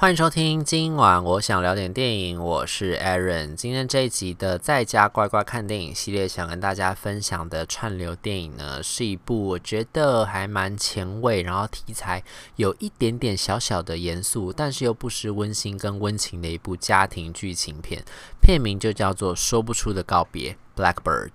欢迎收听，今晚我想聊点电影，我是 Aaron。今天这一集的在家乖乖看电影系列，想跟大家分享的串流电影呢，是一部我觉得还蛮前卫，然后题材有一点点小小的严肃，但是又不失温馨跟温情的一部家庭剧情片。片名就叫做《说不出的告别》（Blackbird）。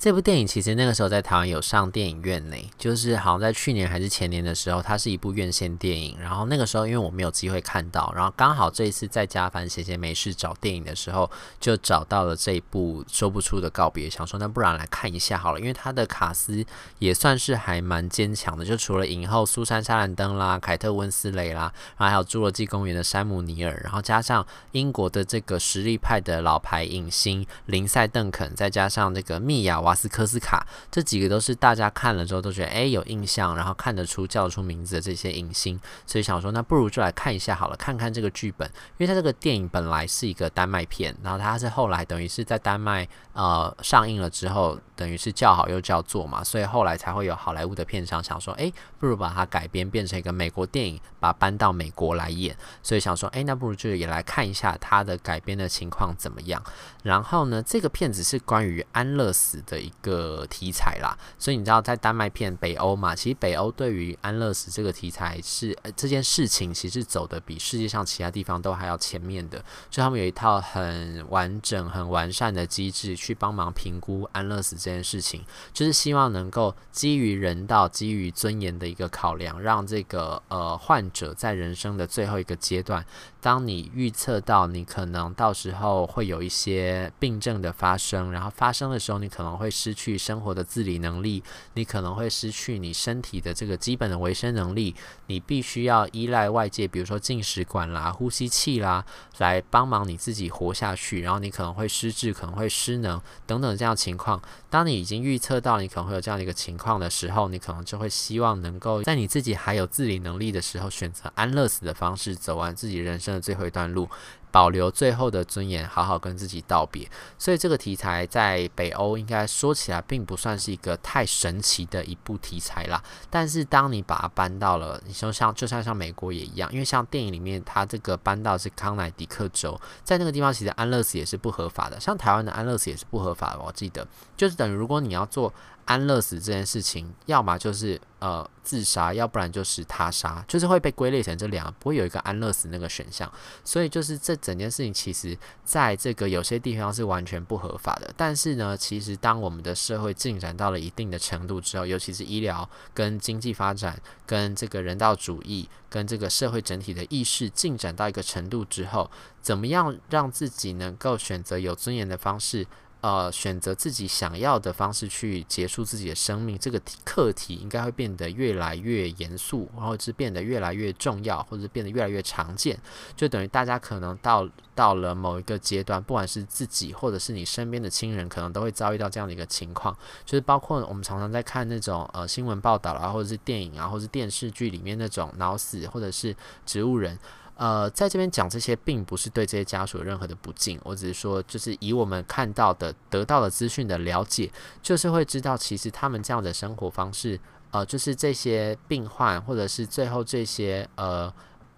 这部电影其实那个时候在台湾有上电影院呢，就是好像在去年还是前年的时候，它是一部院线电影。然后那个时候因为我没有机会看到，然后刚好这一次在家反正闲闲没事找电影的时候，就找到了这一部说不出的告别，想说那不然来看一下好了，因为它的卡司也算是还蛮坚强的，就除了影后苏珊·莎兰登啦、凯特温斯蕾啦，然后还有侏罗纪公园的山姆尼尔，然后加上英国的这个实力派的老牌影星林赛·邓肯，再加上这个蜜亚瓦。瓦斯科斯卡这几个都是大家看了之后都觉得哎有印象，然后看得出叫出名字的这些影星，所以想说那不如就来看一下好了，看看这个剧本，因为它这个电影本来是一个丹麦片，然后它是后来等于是在丹麦呃上映了之后，等于是叫好又叫座嘛，所以后来才会有好莱坞的片商想说哎不如把它改编变成一个美国电影，把它搬到美国来演，所以想说哎那不如就也来看一下它的改编的情况怎么样。然后呢，这个片子是关于安乐死的。一个题材啦，所以你知道，在丹麦片北欧嘛，其实北欧对于安乐死这个题材是、呃、这件事情，其实走的比世界上其他地方都还要前面的，所以他们有一套很完整、很完善的机制去帮忙评估安乐死这件事情，就是希望能够基于人道、基于尊严的一个考量，让这个呃患者在人生的最后一个阶段，当你预测到你可能到时候会有一些病症的发生，然后发生的时候你可能会。失去生活的自理能力，你可能会失去你身体的这个基本的维生能力，你必须要依赖外界，比如说进食管啦、呼吸器啦，来帮忙你自己活下去。然后你可能会失智，可能会失能等等这样情况。当你已经预测到你可能会有这样的一个情况的时候，你可能就会希望能够在你自己还有自理能力的时候，选择安乐死的方式，走完自己人生的最后一段路。保留最后的尊严，好好跟自己道别。所以这个题材在北欧应该说起来并不算是一个太神奇的一部题材啦。但是当你把它搬到了，你说像就像像美国也一样，因为像电影里面它这个搬到是康乃狄克州，在那个地方其实安乐死也是不合法的，像台湾的安乐死也是不合法的。我记得就是等于如果你要做。安乐死这件事情，要么就是呃自杀，要不然就是他杀，就是会被归类成这两个，不会有一个安乐死那个选项。所以就是这整件事情，其实在这个有些地方是完全不合法的。但是呢，其实当我们的社会进展到了一定的程度之后，尤其是医疗跟经济发展，跟这个人道主义，跟这个社会整体的意识进展到一个程度之后，怎么样让自己能够选择有尊严的方式？呃，选择自己想要的方式去结束自己的生命，这个课题应该会变得越来越严肃，然后是变得越来越重要，或者是变得越来越常见。就等于大家可能到到了某一个阶段，不管是自己或者是你身边的亲人，可能都会遭遇到这样的一个情况。就是包括我们常常在看那种呃新闻报道啊，或者是电影啊，或者是电视剧里面那种脑死或者是植物人。呃，在这边讲这些，并不是对这些家属有任何的不敬，我只是说，就是以我们看到的、得到的资讯的了解，就是会知道，其实他们这样的生活方式，呃，就是这些病患，或者是最后这些呃。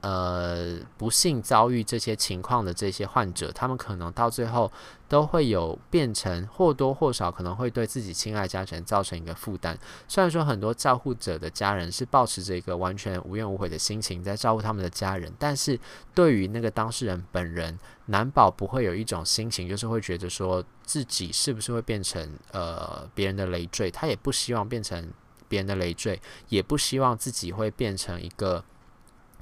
呃，不幸遭遇这些情况的这些患者，他们可能到最后都会有变成或多或少可能会对自己亲爱家人造成一个负担。虽然说很多照顾者的家人是抱持着一个完全无怨无悔的心情在照顾他们的家人，但是对于那个当事人本人，难保不会有一种心情，就是会觉得说自己是不是会变成呃别人的累赘。他也不希望变成别人的累赘，也不希望自己会变成一个。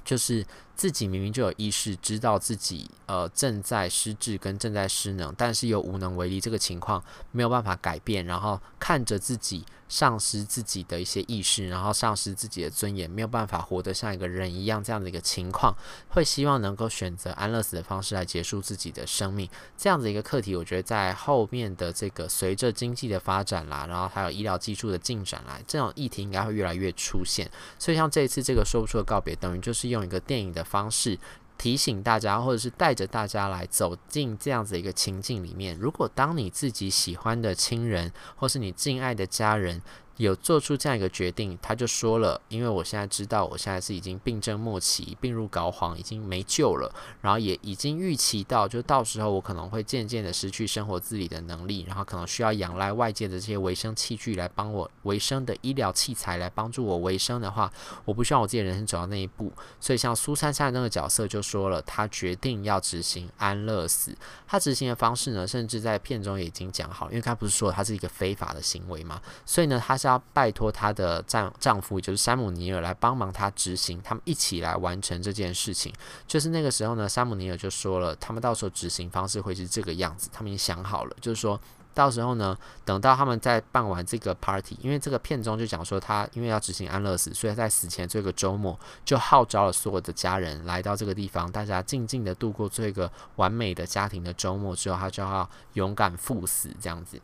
就是自己明明就有意识，知道自己呃正在失智跟正在失能，但是又无能为力，这个情况没有办法改变，然后看着自己丧失自己的一些意识，然后丧失自己的尊严，没有办法活得像一个人一样，这样的一个情况，会希望能够选择安乐死的方式来结束自己的生命，这样子一个课题，我觉得在后面的这个随着经济的发展啦，然后还有医疗技术的进展来，这种议题应该会越来越出现。所以像这一次这个说不出的告别，等于就是用一个电影的方式。提醒大家，或者是带着大家来走进这样子一个情境里面。如果当你自己喜欢的亲人，或是你敬爱的家人，有做出这样一个决定，他就说了，因为我现在知道，我现在是已经病症末期，病入膏肓，已经没救了，然后也已经预期到，就到时候我可能会渐渐的失去生活自理的能力，然后可能需要仰赖外界的这些维生器具来帮我维生的医疗器材来帮助我维生的话，我不希望我自己人生走到那一步，所以像苏珊珊那个角色就说了，他决定要执行安乐死，他执行的方式呢，甚至在片中也已经讲好，因为他不是说他是一个非法的行为嘛，所以呢，他是。要拜托她的丈丈夫，也就是山姆尼尔来帮忙她执行，他们一起来完成这件事情。就是那个时候呢，山姆尼尔就说了，他们到时候执行方式会是这个样子，他们已经想好了，就是说到时候呢，等到他们在办完这个 party，因为这个片中就讲说他因为要执行安乐死，所以在死前这个周末就号召了所有的家人来到这个地方，大家静静的度过这个完美的家庭的周末之后，他就要勇敢赴死这样子。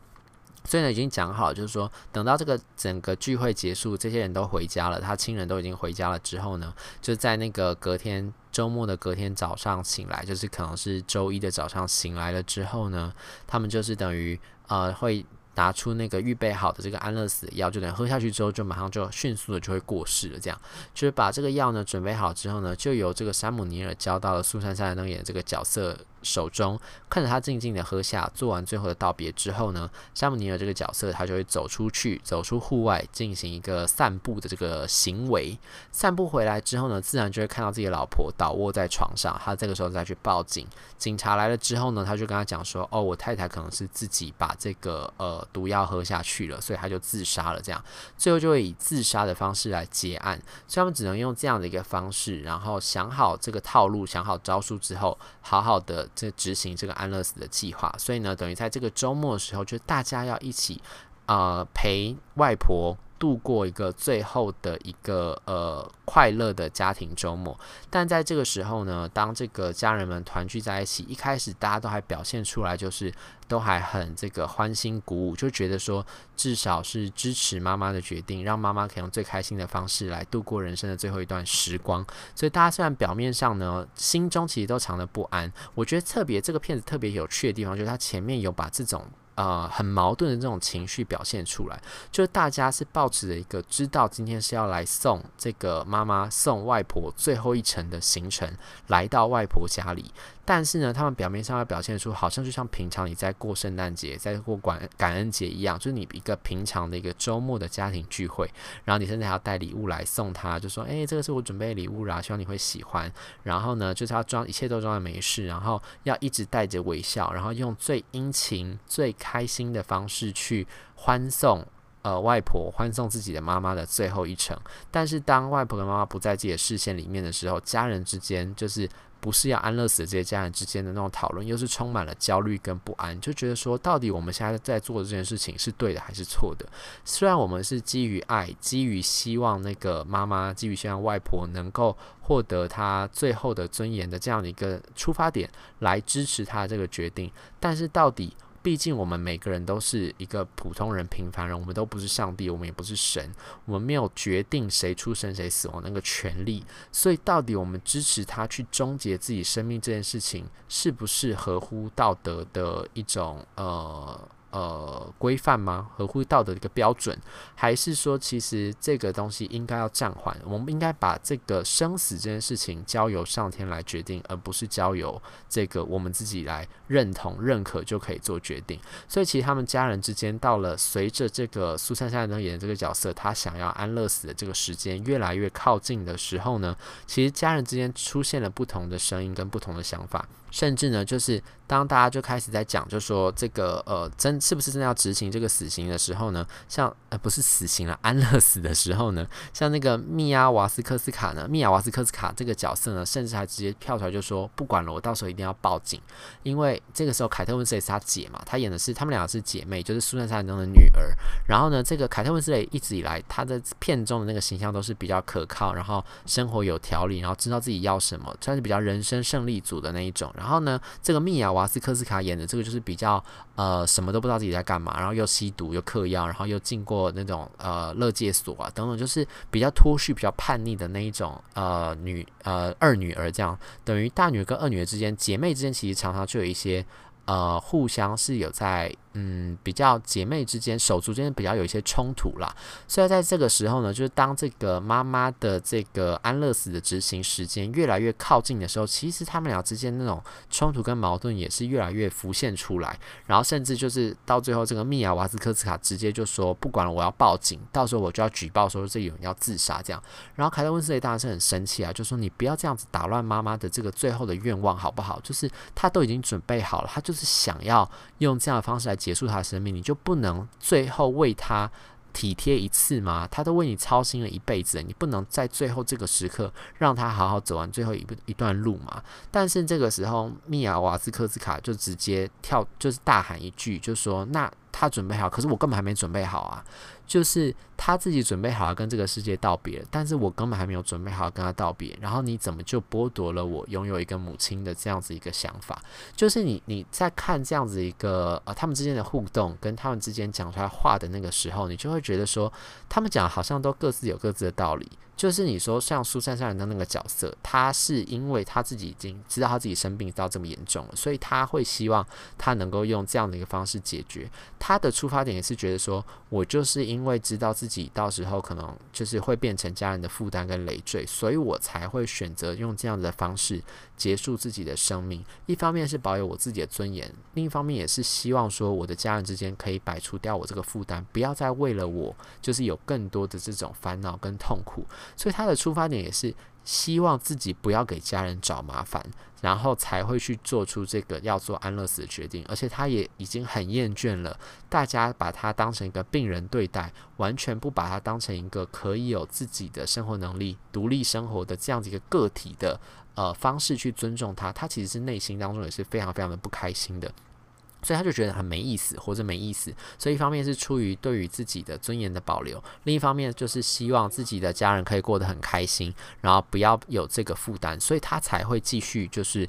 所以呢，已经讲好，就是说，等到这个整个聚会结束，这些人都回家了，他亲人都已经回家了之后呢，就在那个隔天周末的隔天早上醒来，就是可能是周一的早上醒来了之后呢，他们就是等于呃会拿出那个预备好的这个安乐死药，就等喝下去之后，就马上就迅速的就会过世了。这样就是把这个药呢准备好之后呢，就由这个山姆尼尔交到了苏珊珊那演这个角色。手中看着他静静的喝下，做完最后的道别之后呢，山姆尼尔这个角色他就会走出去，走出户外进行一个散步的这个行为。散步回来之后呢，自然就会看到自己老婆倒卧在床上。他这个时候再去报警，警察来了之后呢，他就跟他讲说：“哦，我太太可能是自己把这个呃毒药喝下去了，所以他就自杀了。”这样最后就会以自杀的方式来结案。所以他们只能用这样的一个方式，然后想好这个套路，想好招数之后，好好的。在执行这个安乐死的计划，所以呢，等于在这个周末的时候，就大家要一起，呃，陪外婆度过一个最后的一个呃快乐的家庭周末。但在这个时候呢，当这个家人们团聚在一起，一开始大家都还表现出来就是。都还很这个欢欣鼓舞，就觉得说至少是支持妈妈的决定，让妈妈可以用最开心的方式来度过人生的最后一段时光。所以大家虽然表面上呢，心中其实都藏着不安。我觉得特别这个片子特别有趣的地方，就是它前面有把这种。呃，很矛盾的这种情绪表现出来，就是大家是抱持着一个知道今天是要来送这个妈妈送外婆最后一程的行程，来到外婆家里。但是呢，他们表面上要表现出好像就像平常你在过圣诞节、在过感感恩节一样，就是你一个平常的一个周末的家庭聚会，然后你甚至还要带礼物来送她，就说：“诶，这个是我准备的礼物啦，希望你会喜欢。”然后呢，就是要装一切都装的没事，然后要一直带着微笑，然后用最殷勤、最开心的方式去欢送呃外婆，欢送自己的妈妈的最后一程。但是当外婆跟妈妈不在自己的视线里面的时候，家人之间就是不是要安乐死这些家人之间的那种讨论，又是充满了焦虑跟不安，就觉得说到底我们现在在做的这件事情是对的还是错的？虽然我们是基于爱，基于希望那个妈妈，基于希望外婆能够获得她最后的尊严的这样的一个出发点来支持她这个决定，但是到底。毕竟我们每个人都是一个普通人、平凡人，我们都不是上帝，我们也不是神，我们没有决定谁出生谁死亡那个权利。所以，到底我们支持他去终结自己生命这件事情，是不是合乎道德的一种呃？呃，规范吗？合乎道德的一个标准，还是说，其实这个东西应该要暂缓？我们应该把这个生死这件事情交由上天来决定，而不是交由这个我们自己来认同、认可就可以做决定。所以，其实他们家人之间，到了随着这个苏珊珊能演的这个角色，他想要安乐死的这个时间越来越靠近的时候呢，其实家人之间出现了不同的声音跟不同的想法。甚至呢，就是当大家就开始在讲，就说这个呃，真是不是真的要执行这个死刑的时候呢？像呃，不是死刑了，安乐死的时候呢？像那个密亚瓦斯科斯卡呢，密亚瓦斯科斯卡这个角色呢，甚至还直接跳出来就说，不管了，我到时候一定要报警，因为这个时候凯特温丝蕾是他姐嘛，他演的是他们两个是姐妹，就是苏珊珊中的女儿。然后呢，这个凯特温丝蕾一直以来她的片中的那个形象都是比较可靠，然后生活有条理，然后知道自己要什么，算是比较人生胜利组的那一种。然后呢，这个密亚瓦斯科斯卡演的这个就是比较呃什么都不知道自己在干嘛，然后又吸毒又嗑药，然后又进过那种呃乐戒所啊等等，就是比较脱序、比较叛逆的那一种呃女呃二女儿这样，等于大女儿跟二女儿之间姐妹之间其实常常就有一些呃互相是有在。嗯，比较姐妹之间手足之间比较有一些冲突啦，所以在这个时候呢，就是当这个妈妈的这个安乐死的执行时间越来越靠近的时候，其实他们俩之间那种冲突跟矛盾也是越来越浮现出来，然后甚至就是到最后，这个密娅瓦斯科斯卡直接就说，不管了，我要报警，到时候我就要举报说这有人要自杀这样，然后凯特温斯雷当然是很生气啊，就说你不要这样子打乱妈妈的这个最后的愿望好不好？就是他都已经准备好了，他就是想要用这样的方式来。结束他的生命，你就不能最后为他体贴一次吗？他都为你操心了一辈子，你不能在最后这个时刻让他好好走完最后一一段路吗？但是这个时候，米娅瓦斯科斯卡就直接跳，就是大喊一句，就说：“那他准备好，可是我根本还没准备好啊！”就是他自己准备好要跟这个世界道别，但是我根本还没有准备好跟他道别。然后你怎么就剥夺了我拥有一个母亲的这样子一个想法？就是你你在看这样子一个呃他们之间的互动，跟他们之间讲出来话的那个时候，你就会觉得说，他们讲好像都各自有各自的道理。就是你说像苏珊·莎兰的那个角色，他是因为他自己已经知道他自己生病到这么严重了，所以他会希望他能够用这样的一个方式解决。他的出发点也是觉得说，我就是因为知道自己到时候可能就是会变成家人的负担跟累赘，所以我才会选择用这样的方式结束自己的生命。一方面是保有我自己的尊严，另一方面也是希望说我的家人之间可以摆除掉我这个负担，不要再为了我就是有更多的这种烦恼跟痛苦。所以他的出发点也是希望自己不要给家人找麻烦，然后才会去做出这个要做安乐死的决定。而且他也已经很厌倦了大家把他当成一个病人对待，完全不把他当成一个可以有自己的生活能力、独立生活的这样子一个个体的呃方式去尊重他。他其实是内心当中也是非常非常的不开心的。所以他就觉得很没意思，活着没意思。所以一方面是出于对于自己的尊严的保留，另一方面就是希望自己的家人可以过得很开心，然后不要有这个负担，所以他才会继续就是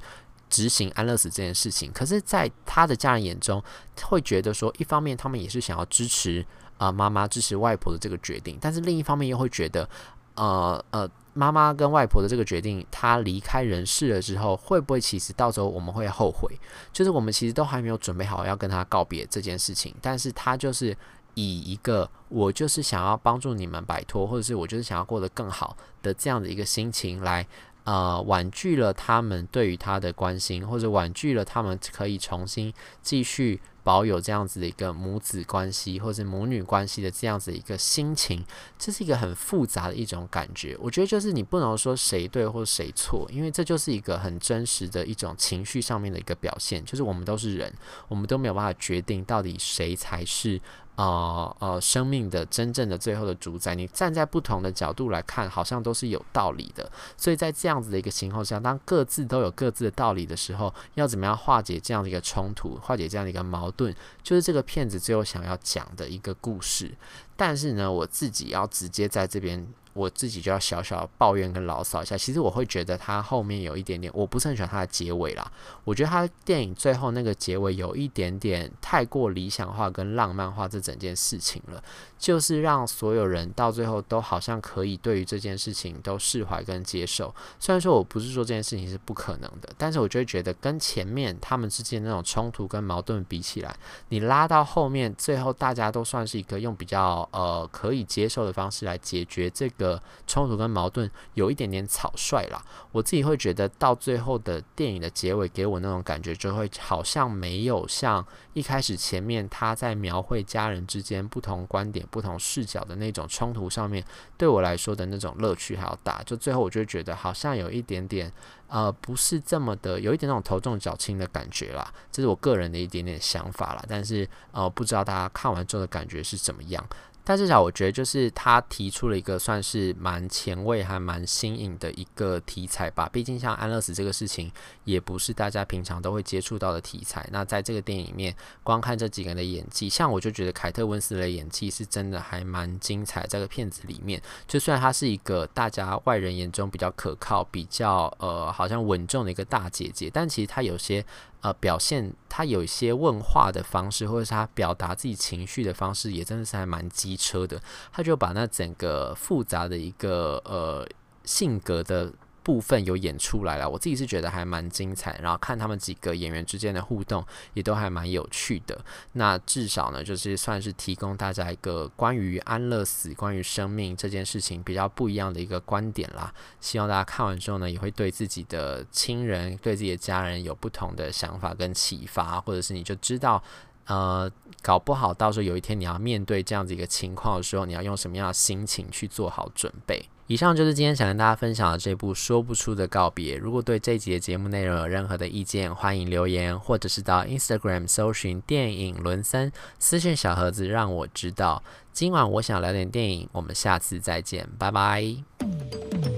执行安乐死这件事情。可是，在他的家人眼中，会觉得说，一方面他们也是想要支持啊妈妈、支持外婆的这个决定，但是另一方面又会觉得，呃呃。妈妈跟外婆的这个决定，她离开人世了之后，会不会其实到时候我们会后悔？就是我们其实都还没有准备好要跟她告别这件事情，但是她就是以一个我就是想要帮助你们摆脱，或者是我就是想要过得更好的这样的一个心情来，呃，婉拒了他们对于她的关心，或者婉拒了他们可以重新继续。保有这样子的一个母子关系或者母女关系的这样子一个心情，这是一个很复杂的一种感觉。我觉得就是你不能说谁对或谁错，因为这就是一个很真实的一种情绪上面的一个表现。就是我们都是人，我们都没有办法决定到底谁才是。呃呃，生命的真正的最后的主宰，你站在不同的角度来看，好像都是有道理的。所以在这样子的一个情况下，当各自都有各自的道理的时候，要怎么样化解这样的一个冲突，化解这样的一个矛盾，就是这个骗子最后想要讲的一个故事。但是呢，我自己要直接在这边。我自己就要小小抱怨跟牢骚一下，其实我会觉得他后面有一点点，我不是很喜欢他的结尾啦。我觉得他电影最后那个结尾有一点点太过理想化跟浪漫化这整件事情了，就是让所有人到最后都好像可以对于这件事情都释怀跟接受。虽然说我不是说这件事情是不可能的，但是我就会觉得跟前面他们之间那种冲突跟矛盾比起来，你拉到后面最后大家都算是一个用比较呃可以接受的方式来解决这个。的冲突跟矛盾有一点点草率啦，我自己会觉得到最后的电影的结尾给我那种感觉，就会好像没有像一开始前面他在描绘家人之间不同观点、不同视角的那种冲突上面，对我来说的那种乐趣还要大。就最后我就觉得好像有一点点呃不是这么的，有一点那种头重脚轻的感觉啦，这是我个人的一点点想法啦。但是呃不知道大家看完之后的感觉是怎么样。但至少我觉得，就是他提出了一个算是蛮前卫还蛮新颖的一个题材吧。毕竟像安乐死这个事情，也不是大家平常都会接触到的题材。那在这个电影里面，光看这几个人的演技，像我就觉得凯特温斯的演技是真的还蛮精彩。这个片子里面，就算她是一个大家外人眼中比较可靠、比较呃好像稳重的一个大姐姐，但其实她有些。呃，表现他有一些问话的方式，或者是他表达自己情绪的方式，也真的是还蛮机车的。他就把那整个复杂的一个呃性格的。部分有演出来了，我自己是觉得还蛮精彩，然后看他们几个演员之间的互动也都还蛮有趣的。那至少呢，就是算是提供大家一个关于安乐死、关于生命这件事情比较不一样的一个观点啦。希望大家看完之后呢，也会对自己的亲人、对自己的家人有不同的想法跟启发，或者是你就知道，呃，搞不好到时候有一天你要面对这样子一个情况的时候，你要用什么样的心情去做好准备。以上就是今天想跟大家分享的这部说不出的告别。如果对这集的节目内容有任何的意见，欢迎留言，或者是到 Instagram 搜寻电影伦森私讯小盒子让我知道。今晚我想聊点电影，我们下次再见，拜拜。